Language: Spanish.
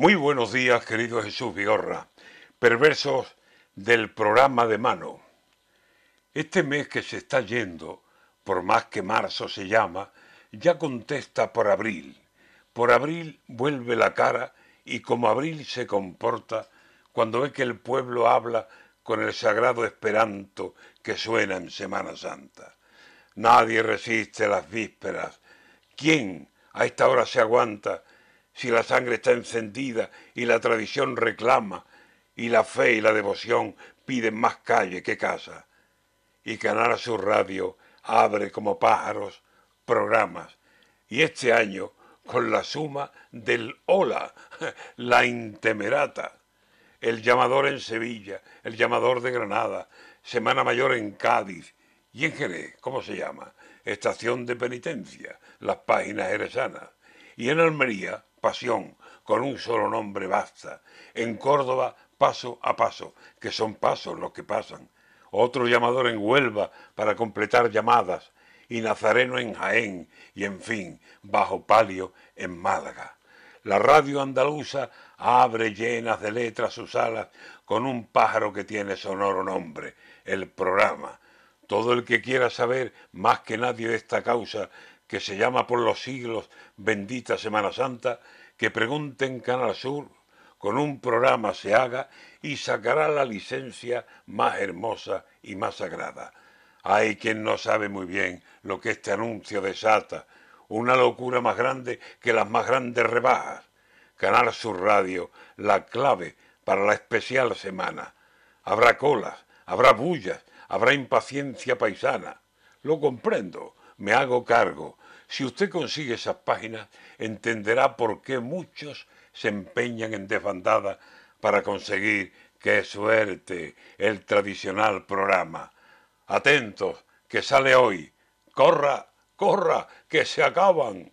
Muy buenos días, querido Jesús Vigorra, perversos del programa de mano. Este mes que se está yendo, por más que marzo se llama, ya contesta por abril. Por abril vuelve la cara y como abril se comporta cuando ve que el pueblo habla con el sagrado esperanto que suena en Semana Santa. Nadie resiste las vísperas. ¿Quién a esta hora se aguanta si la sangre está encendida y la tradición reclama y la fe y la devoción piden más calle que casa? Y Canal su Radio abre como pájaros programas. Y este año con la suma del Hola, la Intemerata, el llamador en Sevilla, el llamador de Granada, Semana Mayor en Cádiz y en Jerez, ¿cómo se llama? Estación de Penitencia, las páginas jerezanas. Y en Almería, Pasión, con un solo nombre basta. En Córdoba, paso a paso, que son pasos los que pasan. Otro llamador en Huelva para completar llamadas. Y Nazareno en Jaén, y en fin, bajo palio en Málaga. La radio andaluza abre llenas de letras sus alas con un pájaro que tiene sonoro nombre, el programa. Todo el que quiera saber más que nadie de esta causa, que se llama por los siglos bendita Semana Santa, que pregunte en Canal Sur, con un programa se haga y sacará la licencia más hermosa y más sagrada. Hay quien no sabe muy bien lo que este anuncio desata, una locura más grande que las más grandes rebajas. Canal Sur Radio, la clave para la especial semana. Habrá colas, habrá bullas, habrá impaciencia paisana. Lo comprendo, me hago cargo. Si usted consigue esas páginas, entenderá por qué muchos se empeñan en desbandada para conseguir que suerte el tradicional programa. Atentos, que sale hoy. Corra, corra, que se acaban.